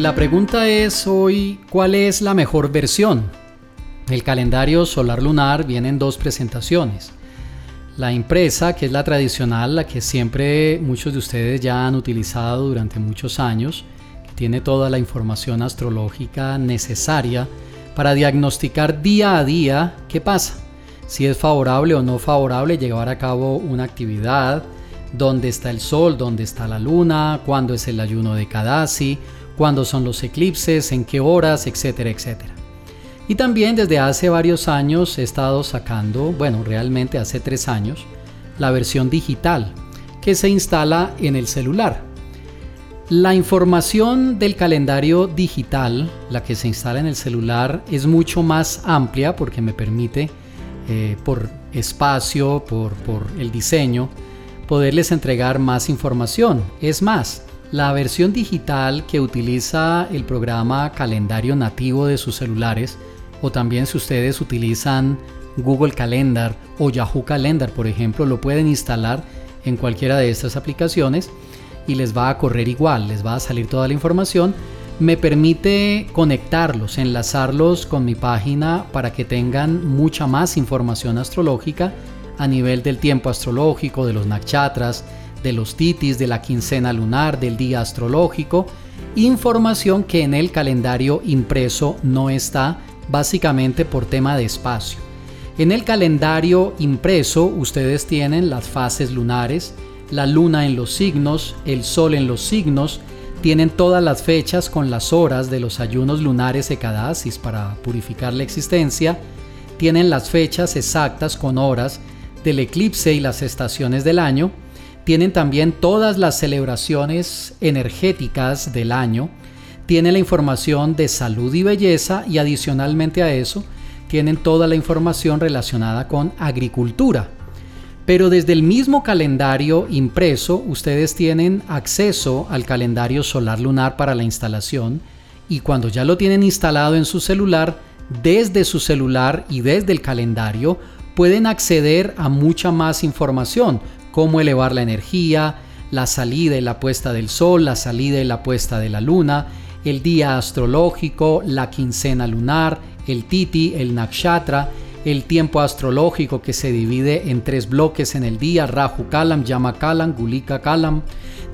La pregunta es hoy, ¿cuál es la mejor versión? El calendario solar lunar viene en dos presentaciones. La impresa, que es la tradicional, la que siempre muchos de ustedes ya han utilizado durante muchos años, tiene toda la información astrológica necesaria para diagnosticar día a día qué pasa, si es favorable o no favorable llevar a cabo una actividad, dónde está el sol, dónde está la luna, cuándo es el ayuno de Kadasi, cuándo son los eclipses, en qué horas, etcétera, etcétera. Y también desde hace varios años he estado sacando, bueno, realmente hace tres años, la versión digital que se instala en el celular. La información del calendario digital, la que se instala en el celular, es mucho más amplia porque me permite, eh, por espacio, por, por el diseño, poderles entregar más información. Es más, la versión digital que utiliza el programa calendario nativo de sus celulares o también si ustedes utilizan Google Calendar o Yahoo Calendar, por ejemplo, lo pueden instalar en cualquiera de estas aplicaciones y les va a correr igual, les va a salir toda la información. Me permite conectarlos, enlazarlos con mi página para que tengan mucha más información astrológica a nivel del tiempo astrológico, de los nakshatras, de los titis, de la quincena lunar, del día astrológico, información que en el calendario impreso no está básicamente por tema de espacio. En el calendario impreso ustedes tienen las fases lunares, la luna en los signos, el sol en los signos, tienen todas las fechas con las horas de los ayunos lunares Ekadasis para purificar la existencia, tienen las fechas exactas con horas del eclipse y las estaciones del año, tienen también todas las celebraciones energéticas del año, tiene la información de salud y belleza y adicionalmente a eso tienen toda la información relacionada con agricultura. Pero desde el mismo calendario impreso ustedes tienen acceso al calendario solar lunar para la instalación y cuando ya lo tienen instalado en su celular, desde su celular y desde el calendario pueden acceder a mucha más información, cómo elevar la energía, la salida y la puesta del sol, la salida y la puesta de la luna, el día astrológico, la quincena lunar, el titi, el nakshatra, el tiempo astrológico que se divide en tres bloques en el día, Rahu Kalam, Yama Kalam, Gulika Kalam,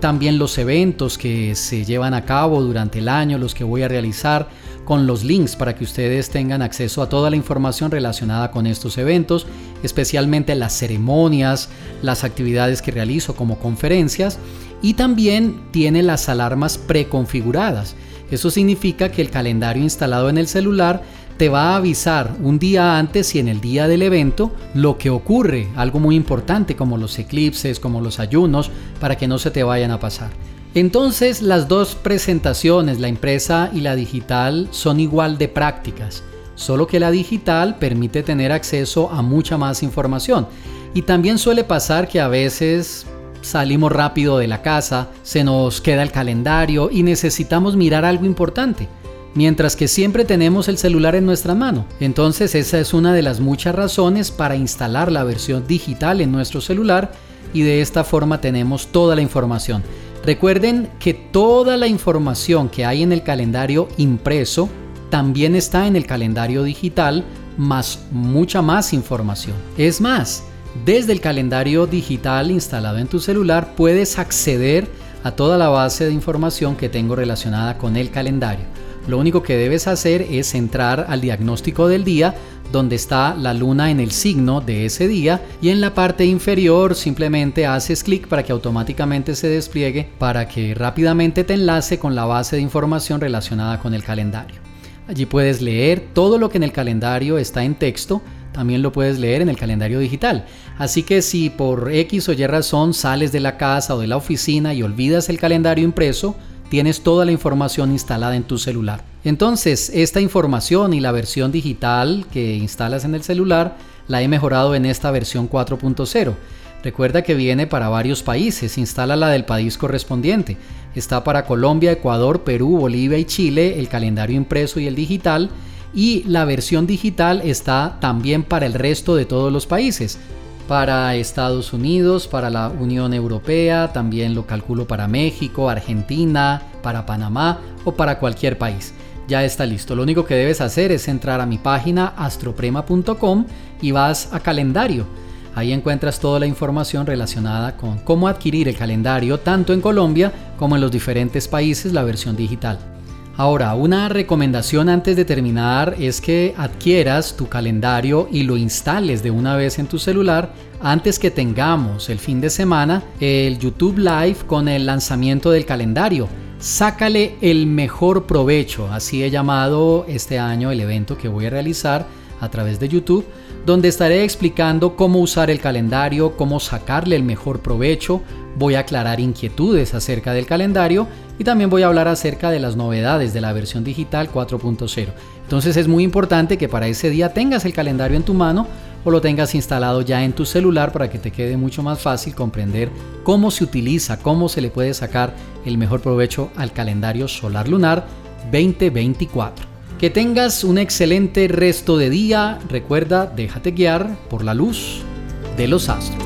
también los eventos que se llevan a cabo durante el año, los que voy a realizar, con los links para que ustedes tengan acceso a toda la información relacionada con estos eventos, especialmente las ceremonias, las actividades que realizo como conferencias y también tiene las alarmas preconfiguradas. Eso significa que el calendario instalado en el celular te va a avisar un día antes y en el día del evento lo que ocurre, algo muy importante como los eclipses, como los ayunos, para que no se te vayan a pasar. Entonces las dos presentaciones, la impresa y la digital, son igual de prácticas, solo que la digital permite tener acceso a mucha más información. Y también suele pasar que a veces salimos rápido de la casa, se nos queda el calendario y necesitamos mirar algo importante, mientras que siempre tenemos el celular en nuestra mano. Entonces esa es una de las muchas razones para instalar la versión digital en nuestro celular y de esta forma tenemos toda la información. Recuerden que toda la información que hay en el calendario impreso también está en el calendario digital, más mucha más información. Es más, desde el calendario digital instalado en tu celular puedes acceder a toda la base de información que tengo relacionada con el calendario. Lo único que debes hacer es entrar al diagnóstico del día donde está la luna en el signo de ese día y en la parte inferior simplemente haces clic para que automáticamente se despliegue para que rápidamente te enlace con la base de información relacionada con el calendario. Allí puedes leer todo lo que en el calendario está en texto también lo puedes leer en el calendario digital. Así que si por X o Y razón sales de la casa o de la oficina y olvidas el calendario impreso, tienes toda la información instalada en tu celular. Entonces, esta información y la versión digital que instalas en el celular la he mejorado en esta versión 4.0. Recuerda que viene para varios países, instala la del país correspondiente. Está para Colombia, Ecuador, Perú, Bolivia y Chile el calendario impreso y el digital y la versión digital está también para el resto de todos los países. Para Estados Unidos, para la Unión Europea, también lo calculo para México, Argentina, para Panamá o para cualquier país. Ya está listo. Lo único que debes hacer es entrar a mi página astroprema.com y vas a calendario. Ahí encuentras toda la información relacionada con cómo adquirir el calendario tanto en Colombia como en los diferentes países la versión digital. Ahora, una recomendación antes de terminar es que adquieras tu calendario y lo instales de una vez en tu celular antes que tengamos el fin de semana el YouTube Live con el lanzamiento del calendario. Sácale el mejor provecho, así he llamado este año el evento que voy a realizar a través de YouTube, donde estaré explicando cómo usar el calendario, cómo sacarle el mejor provecho, voy a aclarar inquietudes acerca del calendario y también voy a hablar acerca de las novedades de la versión digital 4.0. Entonces es muy importante que para ese día tengas el calendario en tu mano o lo tengas instalado ya en tu celular para que te quede mucho más fácil comprender cómo se utiliza, cómo se le puede sacar el mejor provecho al calendario solar lunar 2024. Que tengas un excelente resto de día. Recuerda, déjate guiar por la luz de los astros.